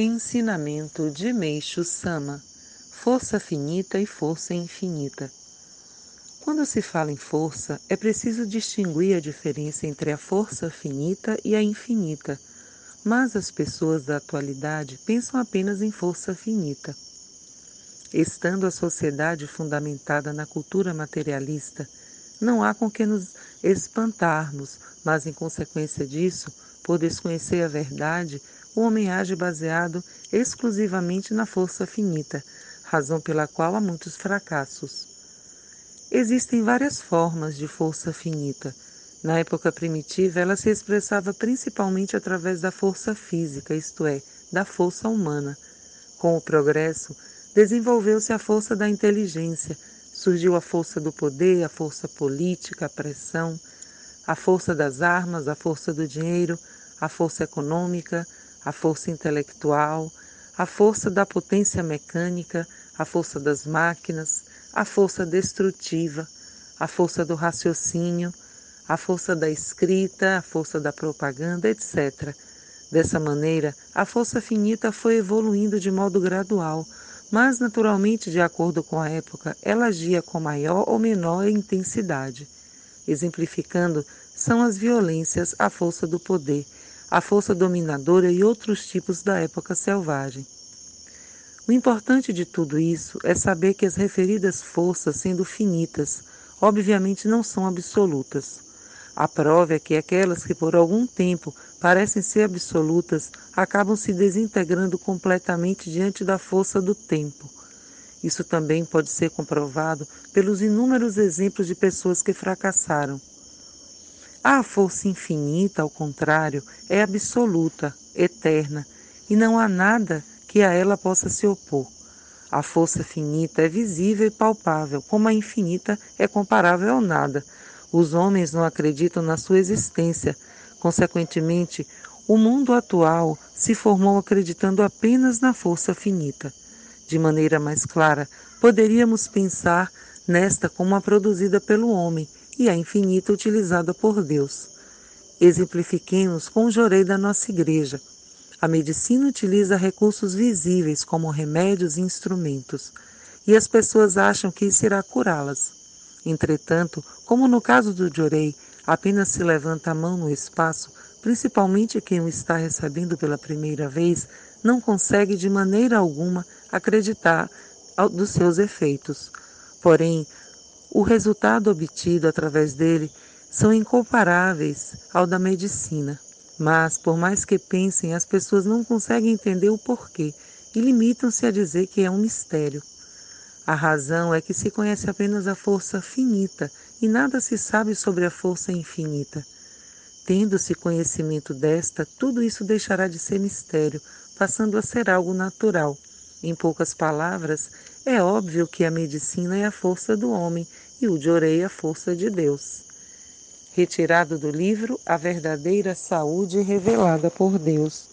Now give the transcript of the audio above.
Ensinamento de Meixo Sama Força finita e força infinita. Quando se fala em força, é preciso distinguir a diferença entre a força finita e a infinita, mas as pessoas da atualidade pensam apenas em força finita. Estando a sociedade fundamentada na cultura materialista, não há com que nos espantarmos, mas em consequência disso, por desconhecer a verdade, o homem age baseado exclusivamente na força finita, razão pela qual há muitos fracassos. Existem várias formas de força finita. Na época primitiva, ela se expressava principalmente através da força física, isto é, da força humana. Com o progresso, desenvolveu-se a força da inteligência, surgiu a força do poder, a força política, a pressão, a força das armas, a força do dinheiro, a força econômica, a força intelectual, a força da potência mecânica, a força das máquinas, a força destrutiva, a força do raciocínio, a força da escrita, a força da propaganda, etc. Dessa maneira, a força finita foi evoluindo de modo gradual, mas naturalmente, de acordo com a época, ela agia com maior ou menor intensidade. Exemplificando, são as violências a força do poder, a força dominadora e outros tipos da época selvagem. O importante de tudo isso é saber que as referidas forças, sendo finitas, obviamente não são absolutas. A prova é que aquelas que por algum tempo parecem ser absolutas acabam se desintegrando completamente diante da força do tempo. Isso também pode ser comprovado pelos inúmeros exemplos de pessoas que fracassaram a força infinita, ao contrário, é absoluta, eterna, e não há nada que a ela possa se opor. A força finita é visível e palpável, como a infinita é comparável ao nada. Os homens não acreditam na sua existência. Consequentemente, o mundo atual se formou acreditando apenas na força finita. De maneira mais clara, poderíamos pensar nesta como a produzida pelo homem, e a infinita utilizada por Deus. Exemplifiquemos com o jorei da nossa igreja. A medicina utiliza recursos visíveis como remédios e instrumentos, e as pessoas acham que isso irá curá-las. Entretanto, como no caso do jorei, apenas se levanta a mão no espaço, principalmente quem o está recebendo pela primeira vez, não consegue de maneira alguma acreditar dos seus efeitos. Porém, o resultado obtido através dele são incomparáveis ao da medicina. Mas, por mais que pensem, as pessoas não conseguem entender o porquê e limitam-se a dizer que é um mistério. A razão é que se conhece apenas a força finita e nada se sabe sobre a força infinita. Tendo-se conhecimento desta, tudo isso deixará de ser mistério, passando a ser algo natural. Em poucas palavras, é óbvio que a medicina é a força do homem e o de orei a força de Deus. Retirado do livro A Verdadeira Saúde Revelada por Deus,